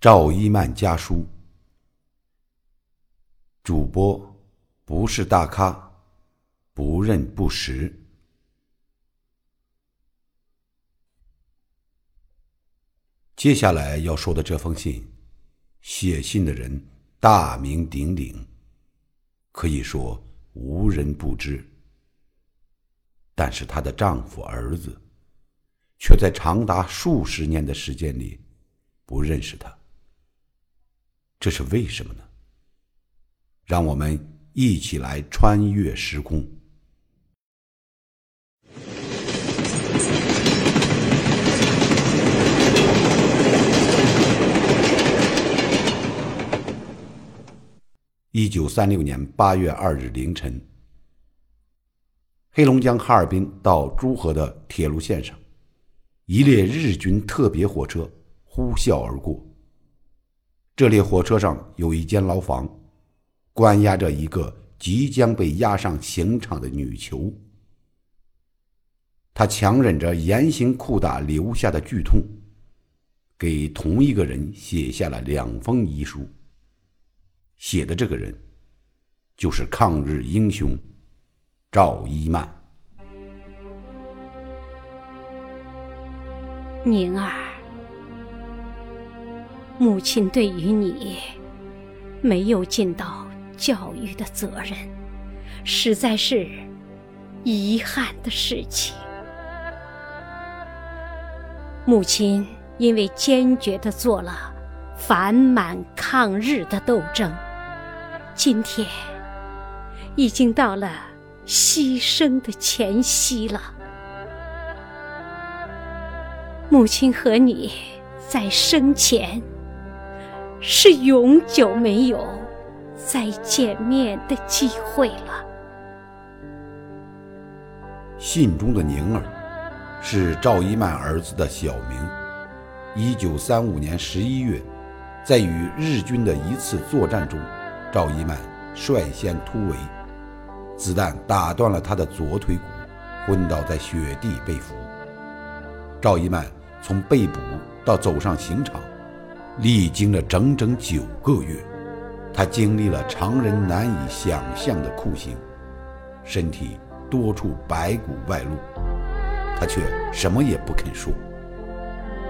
赵一曼家书，主播不是大咖，不认不识。接下来要说的这封信，写信的人大名鼎鼎，可以说无人不知。但是她的丈夫儿子，却在长达数十年的时间里，不认识她。这是为什么呢？让我们一起来穿越时空。一九三六年八月二日凌晨，黑龙江哈尔滨到朱河的铁路线上，一列日军特别火车呼啸而过。这列火车上有一间牢房，关押着一个即将被押上刑场的女囚。她强忍着严刑酷打留下的剧痛，给同一个人写下了两封遗书。写的这个人，就是抗日英雄赵一曼。宁儿，母亲对于你没有尽到教育的责任，实在是遗憾的事情。母亲因为坚决的做了反满抗日的斗争。今天已经到了牺牲的前夕了。母亲和你在生前是永久没有再见面的机会了。信中的宁儿是赵一曼儿子的小名。一九三五年十一月，在与日军的一次作战中。赵一曼率先突围，子弹打断了他的左腿骨，昏倒在雪地被俘。赵一曼从被捕到走上刑场，历经了整整九个月，他经历了常人难以想象的酷刑，身体多处白骨外露，他却什么也不肯说。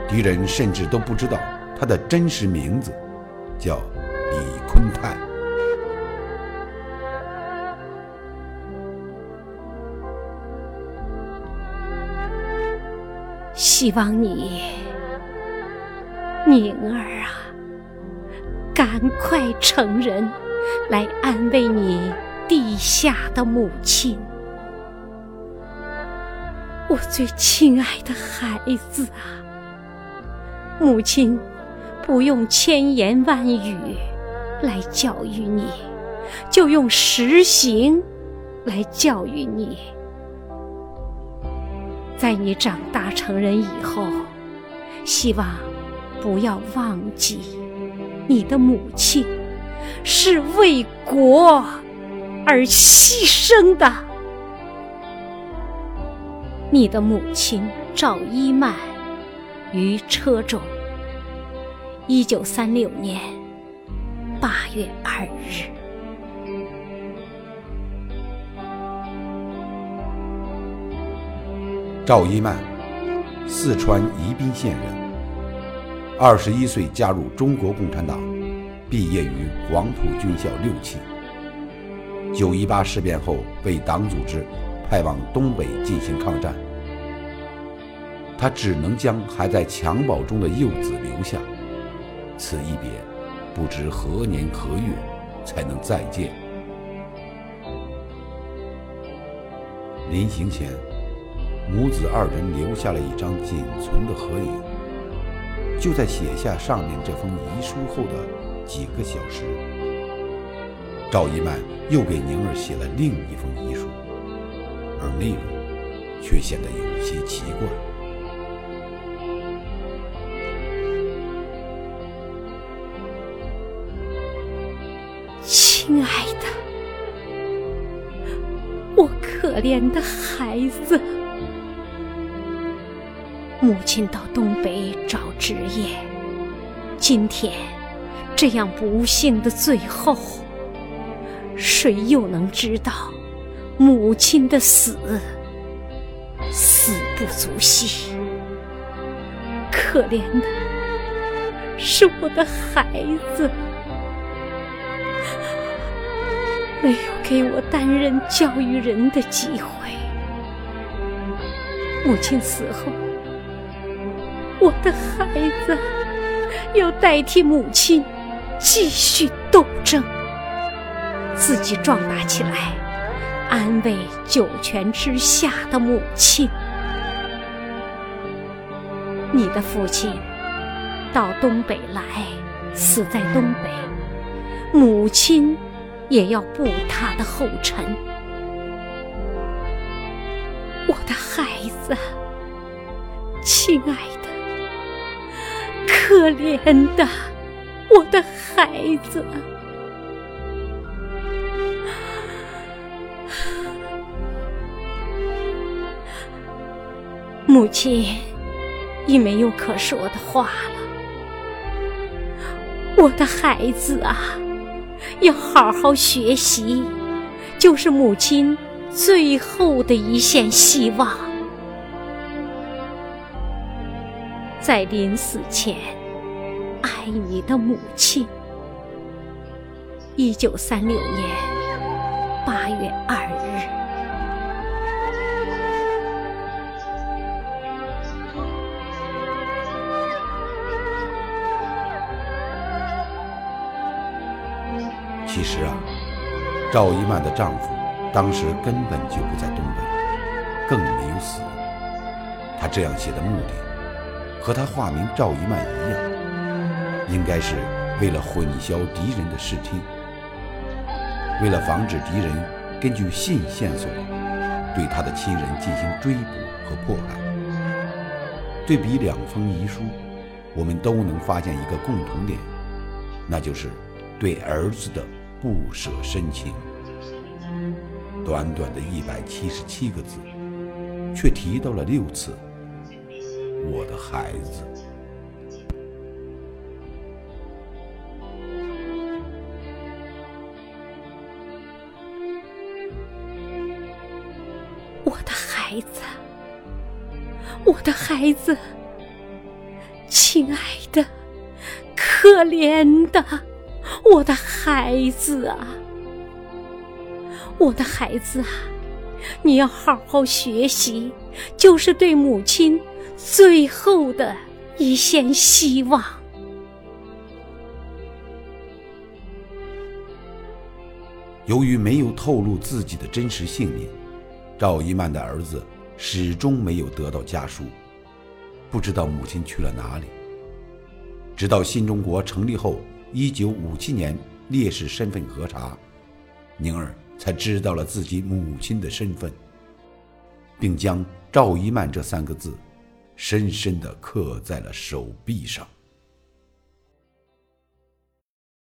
敌人甚至都不知道他的真实名字，叫李坤泰。希望你，宁儿啊，赶快成人，来安慰你地下的母亲。我最亲爱的孩子啊，母亲不用千言万语来教育你，就用实行来教育你。在你长大成人以后，希望不要忘记你的母亲是为国而牺牲的。你的母亲赵一曼于车中，一九三六年八月二日。赵一曼，四川宜宾县人。二十一岁加入中国共产党，毕业于黄埔军校六期。九一八事变后，被党组织派往东北进行抗战。他只能将还在襁褓中的幼子留下，此一别，不知何年何月才能再见。临行前。母子二人留下了一张仅存的合影。就在写下上面这封遗书后的几个小时，赵一曼又给宁儿写了另一封遗书，而内容却显得有些奇怪。亲爱的，我可怜的孩子。母亲到东北找职业，今天这样不幸的最后，谁又能知道母亲的死死不足惜？可怜的是我的孩子，没有给我担任教育人的机会。母亲死后，我的孩子要代替母亲继续斗争，自己壮大起来，安慰九泉之下的母亲。你的父亲到东北来，死在东北，母亲也要步他的后尘。我的孩子，亲爱的，可怜的我的孩子，母亲已没有可说的话了。我的孩子啊，要好好学习，就是母亲。最后的一线希望，在临死前，你的母亲。一九三六年八月二日。其实啊，赵一曼的丈夫。当时根本就不在东北，更没有死。他这样写的目的，和他化名赵一曼一样，应该是为了混淆敌人的视听，为了防止敌人根据性线索对他的亲人进行追捕和迫害。对比两封遗书，我们都能发现一个共同点，那就是对儿子的不舍深情。短短的一百七十七个字，却提到了六次“我的孩子”。我的孩子，我的孩子，亲爱的，可怜的，我的孩子啊！我的孩子啊，你要好好学习，就是对母亲最后的一线希望。由于没有透露自己的真实姓名，赵一曼的儿子始终没有得到家书，不知道母亲去了哪里。直到新中国成立后，一九五七年烈士身份核查，宁儿。才知道了自己母亲的身份，并将赵一曼这三个字深深地刻在了手臂上。